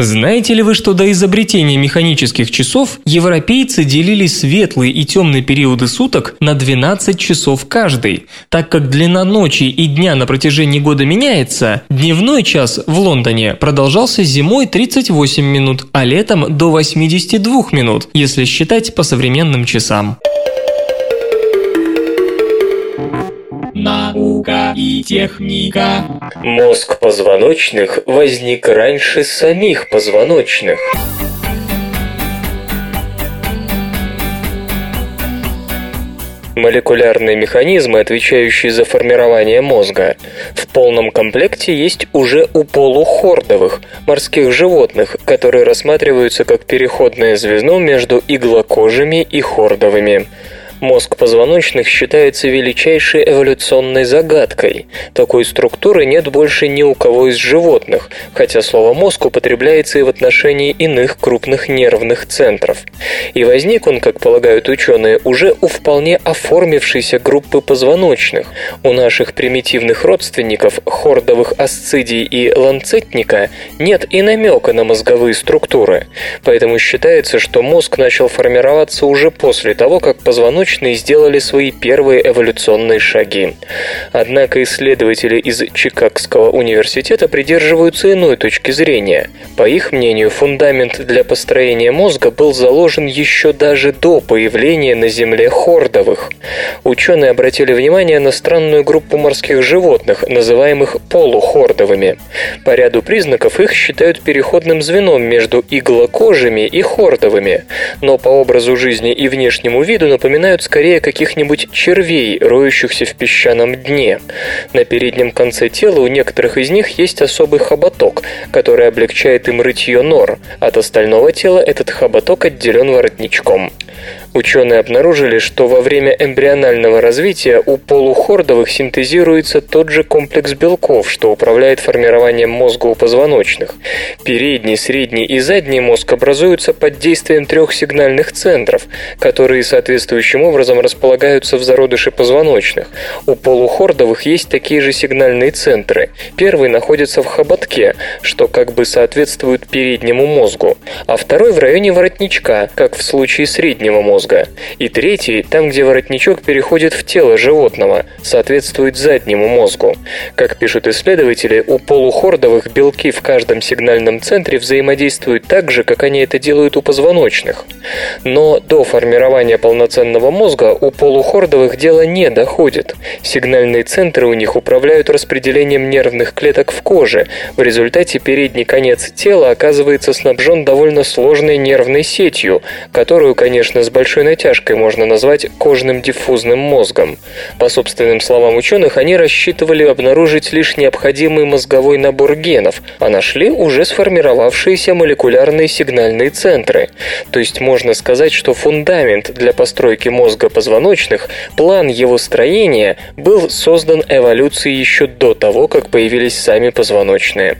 Знаете ли вы, что до изобретения механических часов европейцы делили светлые и темные периоды суток на 12 часов каждый? Так как длина ночи и дня на протяжении года меняется, дневной час в Лондоне продолжался зимой 38 минут, а летом до 82 минут, если считать по современным часам. Наука и техника. Мозг позвоночных возник раньше самих позвоночных. Молекулярные механизмы, отвечающие за формирование мозга, в полном комплекте есть уже у полухордовых морских животных, которые рассматриваются как переходное звено между иглокожими и хордовыми. Мозг позвоночных считается величайшей эволюционной загадкой. Такой структуры нет больше ни у кого из животных, хотя слово «мозг» употребляется и в отношении иных крупных нервных центров. И возник он, как полагают ученые, уже у вполне оформившейся группы позвоночных. У наших примитивных родственников, хордовых асцидий и ланцетника, нет и намека на мозговые структуры. Поэтому считается, что мозг начал формироваться уже после того, как позвоночные сделали свои первые эволюционные шаги. Однако исследователи из Чикагского университета придерживаются иной точки зрения. По их мнению, фундамент для построения мозга был заложен еще даже до появления на Земле хордовых. Ученые обратили внимание на странную группу морских животных, называемых полухордовыми. По ряду признаков их считают переходным звеном между иглокожими и хордовыми, но по образу жизни и внешнему виду напоминают скорее каких-нибудь червей, роющихся в песчаном дне. На переднем конце тела у некоторых из них есть особый хоботок, который облегчает им рытье нор. От остального тела этот хоботок отделен воротничком. Ученые обнаружили, что во время эмбрионального развития у полухордовых синтезируется тот же комплекс белков, что управляет формированием мозга у позвоночных. Передний, средний и задний мозг образуются под действием трех сигнальных центров, которые соответствующим образом располагаются в зародыше позвоночных. У полухордовых есть такие же сигнальные центры. Первый находится в хоботке, что как бы соответствует переднему мозгу, а второй в районе воротничка, как в случае среднего мозга. И третий, там, где воротничок переходит в тело животного, соответствует заднему мозгу. Как пишут исследователи, у полухордовых белки в каждом сигнальном центре взаимодействуют так же, как они это делают у позвоночных. Но до формирования полноценного мозга у полухордовых дело не доходит. Сигнальные центры у них управляют распределением нервных клеток в коже. В результате передний конец тела оказывается снабжен довольно сложной нервной сетью, которую, конечно, с большой натяжкой можно назвать кожным диффузным мозгом. По собственным словам ученых, они рассчитывали обнаружить лишь необходимый мозговой набор генов, а нашли уже сформировавшиеся молекулярные сигнальные центры. То есть можно сказать, что фундамент для постройки мозга позвоночных, план его строения был создан эволюцией еще до того, как появились сами позвоночные.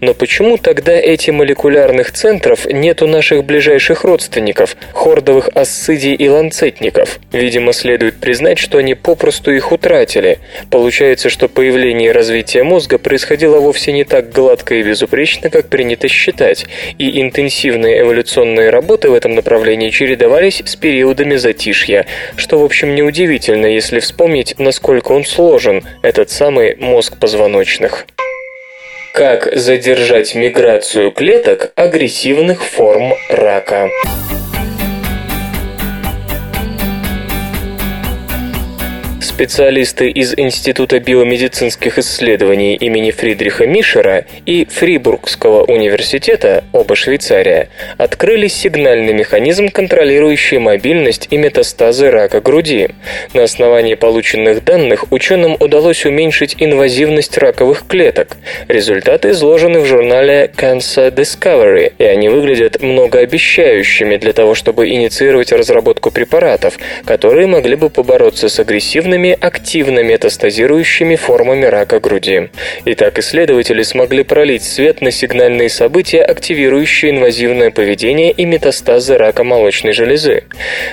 Но почему тогда этих молекулярных центров нет у наших ближайших родственников, хордовых асцидий и ланцетников? Видимо, следует признать, что они попросту их утратили. Получается, что появление и развитие мозга происходило вовсе не так гладко и безупречно, как принято считать, и интенсивные эволюционные работы в этом направлении чередовались с периодами затишья, что, в общем, неудивительно, если вспомнить, насколько он сложен, этот самый мозг позвоночных. Как задержать миграцию клеток агрессивных форм рака? Специалисты из Института биомедицинских исследований имени Фридриха Мишера и Фрибургского университета, оба Швейцария, открыли сигнальный механизм, контролирующий мобильность и метастазы рака груди. На основании полученных данных ученым удалось уменьшить инвазивность раковых клеток. Результаты изложены в журнале Cancer Discovery, и они выглядят многообещающими для того, чтобы инициировать разработку препаратов, которые могли бы побороться с агрессивными агрессивными активно метастазирующими формами рака груди. Итак, исследователи смогли пролить свет на сигнальные события, активирующие инвазивное поведение и метастазы рака молочной железы.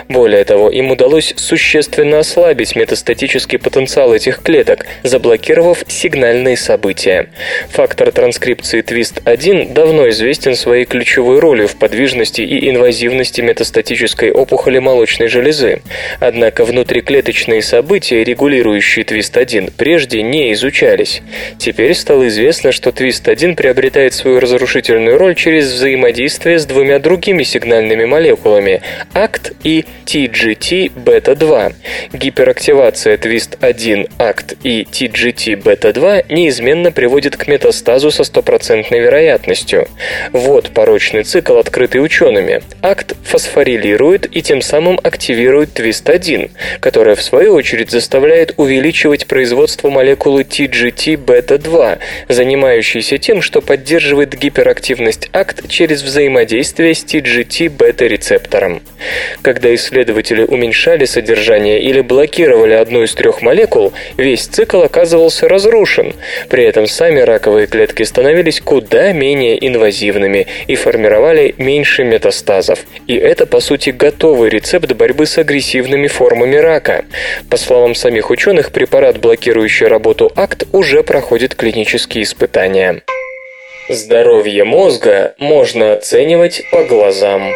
Более того, им удалось существенно ослабить метастатический потенциал этих клеток, заблокировав сигнальные события. Фактор транскрипции TWIST1 давно известен своей ключевой ролью в подвижности и инвазивности метастатической опухоли молочной железы. Однако внутриклеточные события, регулирующие Твист-1, прежде не изучались. Теперь стало известно, что Твист-1 приобретает свою разрушительную роль через взаимодействие с двумя другими сигнальными молекулами – ACT и TGT-бета-2. Гиперактивация Твист-1, ACT и TGT-бета-2 неизменно приводит к метастазу со стопроцентной вероятностью. Вот порочный цикл, открытый учеными. ACT фосфорилирует и тем самым активирует Твист-1, которая в свою очередь заставляет увеличивать производство молекулы TGT-бета-2, занимающейся тем, что поддерживает гиперактивность АКТ через взаимодействие с TGT-бета-рецептором. Когда исследователи уменьшали содержание или блокировали одну из трех молекул, весь цикл оказывался разрушен. При этом сами раковые клетки становились куда менее инвазивными и формировали меньше метастазов. И это, по сути, готовый рецепт борьбы с агрессивными формами рака. По словам самих ученых, препарат, блокирующий работу АКТ, уже проходит клинические испытания. Здоровье мозга можно оценивать по глазам.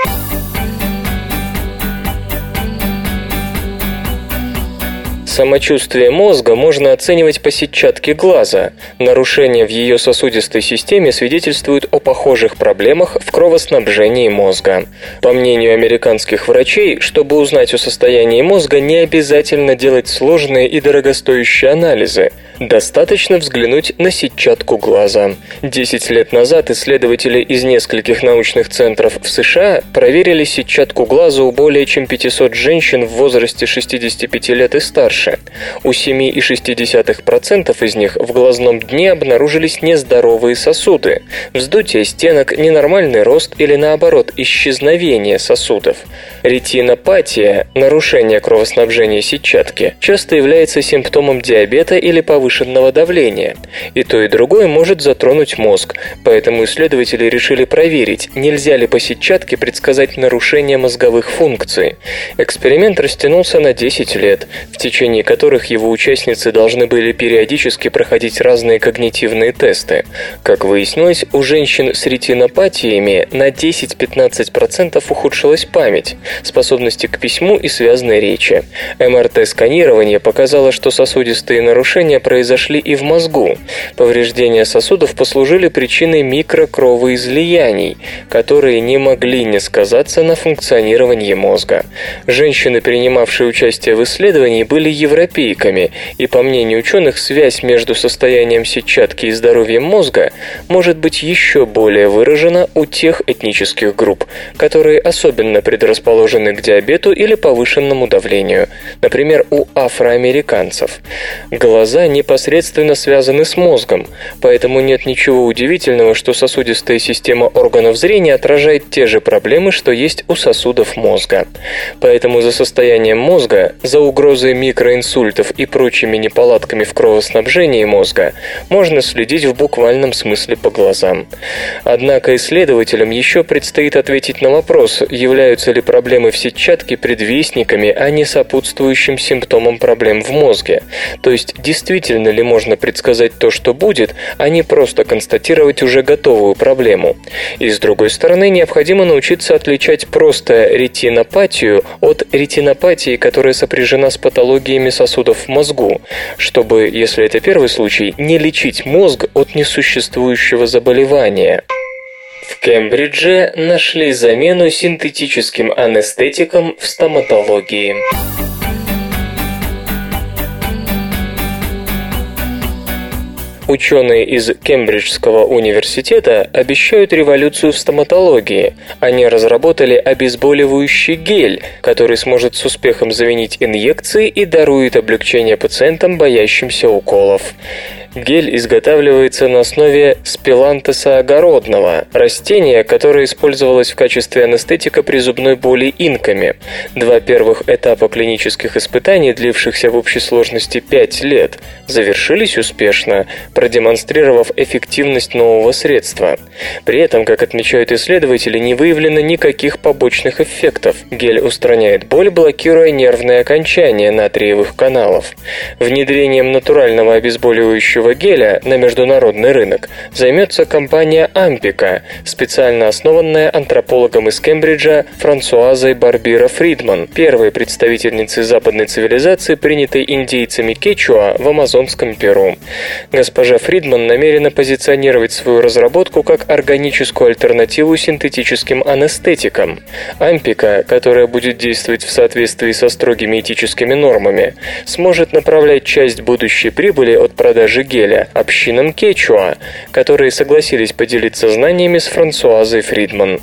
Самочувствие мозга можно оценивать по сетчатке глаза. Нарушения в ее сосудистой системе свидетельствуют о похожих проблемах в кровоснабжении мозга. По мнению американских врачей, чтобы узнать о состоянии мозга, не обязательно делать сложные и дорогостоящие анализы. Достаточно взглянуть на сетчатку глаза. Десять лет назад исследователи из нескольких научных центров в США проверили сетчатку глаза у более чем 500 женщин в возрасте 65 лет и старше больше. У 7,6% из них в глазном дне обнаружились нездоровые сосуды, вздутие стенок, ненормальный рост или наоборот исчезновение сосудов. Ретинопатия, нарушение кровоснабжения сетчатки, часто является симптомом диабета или повышенного давления. И то, и другое может затронуть мозг, поэтому исследователи решили проверить, нельзя ли по сетчатке предсказать нарушение мозговых функций. Эксперимент растянулся на 10 лет, в течение которых его участницы должны были периодически проходить разные когнитивные тесты. Как выяснилось, у женщин с ретинопатиями на 10-15% ухудшилась память, способности к письму и связанной речи. МРТ-сканирование показало, что сосудистые нарушения произошли и в мозгу. Повреждения сосудов послужили причиной микрокровоизлияний, которые не могли не сказаться на функционировании мозга. Женщины, принимавшие участие в исследовании, были европейками, и, по мнению ученых, связь между состоянием сетчатки и здоровьем мозга может быть еще более выражена у тех этнических групп, которые особенно предрасположены к диабету или повышенному давлению, например, у афроамериканцев. Глаза непосредственно связаны с мозгом, поэтому нет ничего удивительного, что сосудистая система органов зрения отражает те же проблемы, что есть у сосудов мозга. Поэтому за состоянием мозга, за угрозой микроинсультов и прочими неполадками в кровоснабжении мозга можно следить в буквальном смысле по глазам. Однако исследователям еще предстоит ответить на вопрос, являются ли проблемы в сетчатке предвестниками, а не сопутствующим симптомом проблем в мозге. То есть, действительно ли можно предсказать то, что будет, а не просто констатировать уже готовую проблему. И с другой стороны, необходимо научиться отличать просто ретинопатию от ретинопатии, которая сопряжена с патологиями сосудов в мозгу, чтобы, если это первый случай, не лечить мозг от несуществующего заболевания. В Кембридже нашли замену синтетическим анестетикам в стоматологии. Ученые из Кембриджского университета обещают революцию в стоматологии. Они разработали обезболивающий гель, который сможет с успехом заменить инъекции и дарует облегчение пациентам, боящимся уколов. Гель изготавливается на основе спилантеса огородного, растения, которое использовалось в качестве анестетика при зубной боли инками. Два первых этапа клинических испытаний, длившихся в общей сложности 5 лет, завершились успешно, продемонстрировав эффективность нового средства. При этом, как отмечают исследователи, не выявлено никаких побочных эффектов. Гель устраняет боль, блокируя нервные окончания натриевых каналов. Внедрением натурального обезболивающего геля на международный рынок займется компания Ампика, специально основанная антропологом из Кембриджа Франсуазой Барбира Фридман, первой представительницей западной цивилизации, принятой индейцами Кечуа в амазонском Перу. Госпожа Фридман намерена позиционировать свою разработку как органическую альтернативу синтетическим анестетикам. Ампика, которая будет действовать в соответствии со строгими этическими нормами, сможет направлять часть будущей прибыли от продажи геля общинам Кечуа, которые согласились поделиться знаниями с Франсуазой Фридман.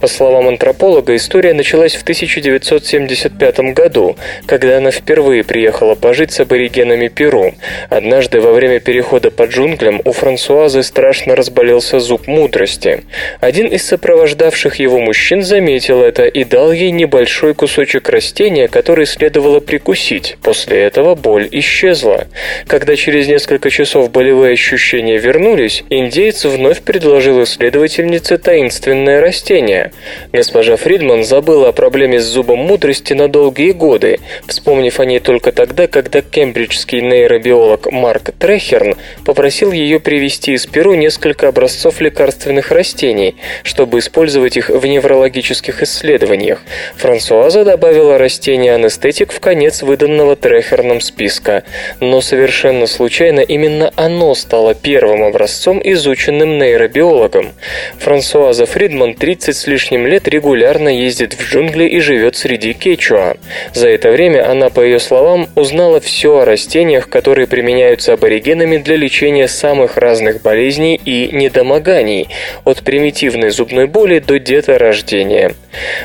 По словам антрополога, история началась в 1975 году, когда она впервые приехала пожить с аборигенами Перу. Однажды во время перехода по джунглям у Франсуазы страшно разболелся зуб мудрости. Один из сопровождавших его мужчин заметил это и дал ей небольшой кусочек растения, который следовало прикусить. После этого боль исчезла. Когда через несколько часов болевые ощущения вернулись, индейец вновь предложил исследовательнице таинственное растение. Госпожа Фридман забыла о проблеме с зубом мудрости на долгие годы, вспомнив о ней только тогда, когда кембриджский нейробиолог Марк Трехерн попросил ее привезти из Перу несколько образцов лекарственных растений, чтобы использовать их в неврологических исследованиях. Франсуаза добавила растение-анестетик в конец выданного Трехерном списка, но совершенно случайно именно оно стало первым образцом, изученным нейробиологом. Франсуаза Фридман 30 с лишним лет регулярно ездит в джунгли и живет среди кечуа. За это время она, по ее словам, узнала все о растениях, которые применяются аборигенами для лечения лечения самых разных болезней и недомоганий, от примитивной зубной боли до деторождения.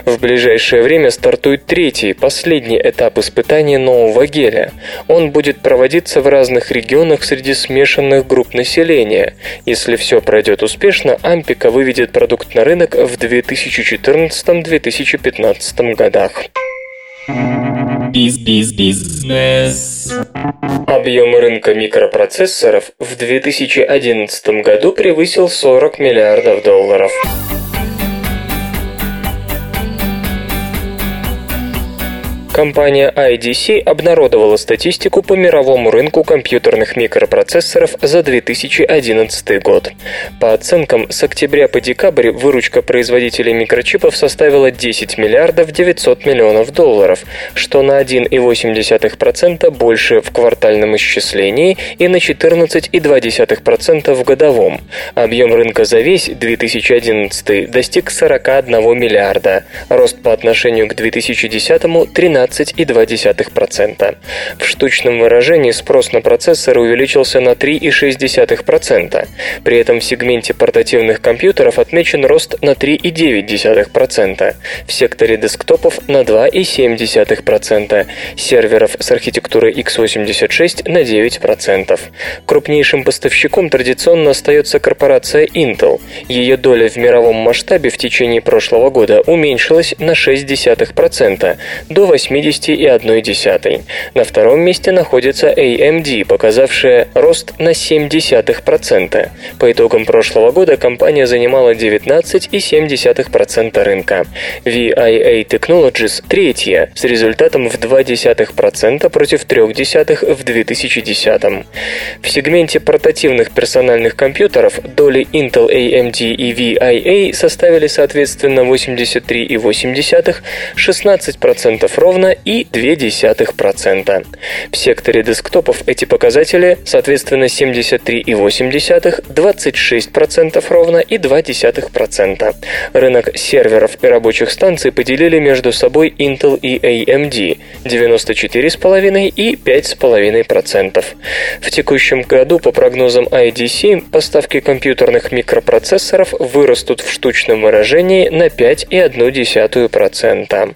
В ближайшее время стартует третий, последний этап испытания нового геля. Он будет проводиться в разных регионах среди смешанных групп населения. Если все пройдет успешно, Ампика выведет продукт на рынок в 2014-2015 годах. Биз-биз-бизнес. Объем рынка микропроцессоров в 2011 году превысил 40 миллиардов долларов. Компания IDC обнародовала статистику по мировому рынку компьютерных микропроцессоров за 2011 год. По оценкам, с октября по декабрь выручка производителей микрочипов составила 10 миллиардов 900 миллионов долларов, что на 1,8% больше в квартальном исчислении и на 14,2% в годовом. Объем рынка за весь 2011 достиг 41 миллиарда, рост по отношению к 2010 13 12,2%. В штучном выражении спрос на процессоры увеличился на 3,6%. При этом в сегменте портативных компьютеров отмечен рост на 3,9%. В секторе десктопов на 2,7%. Серверов с архитектурой x86 на 9%. Крупнейшим поставщиком традиционно остается корпорация Intel. Ее доля в мировом масштабе в течение прошлого года уменьшилась на 0,6% до 8 80,1. На втором месте находится AMD, показавшая рост на 0,7%. По итогам прошлого года компания занимала 19,7% рынка. VIA Technologies третья, с результатом в 0,2% против 0,3% в 2010. В сегменте портативных персональных компьютеров доли Intel, AMD и VIA составили соответственно 83,8%, 16% ровно и 0,2%. В секторе десктопов эти показатели, соответственно, 73,8%, 26% ровно и 0,2%. Рынок серверов и рабочих станций поделили между собой Intel и AMD 94,5% и 5,5%. В текущем году, по прогнозам IDC, поставки компьютерных микропроцессоров вырастут в штучном выражении на 5,1%.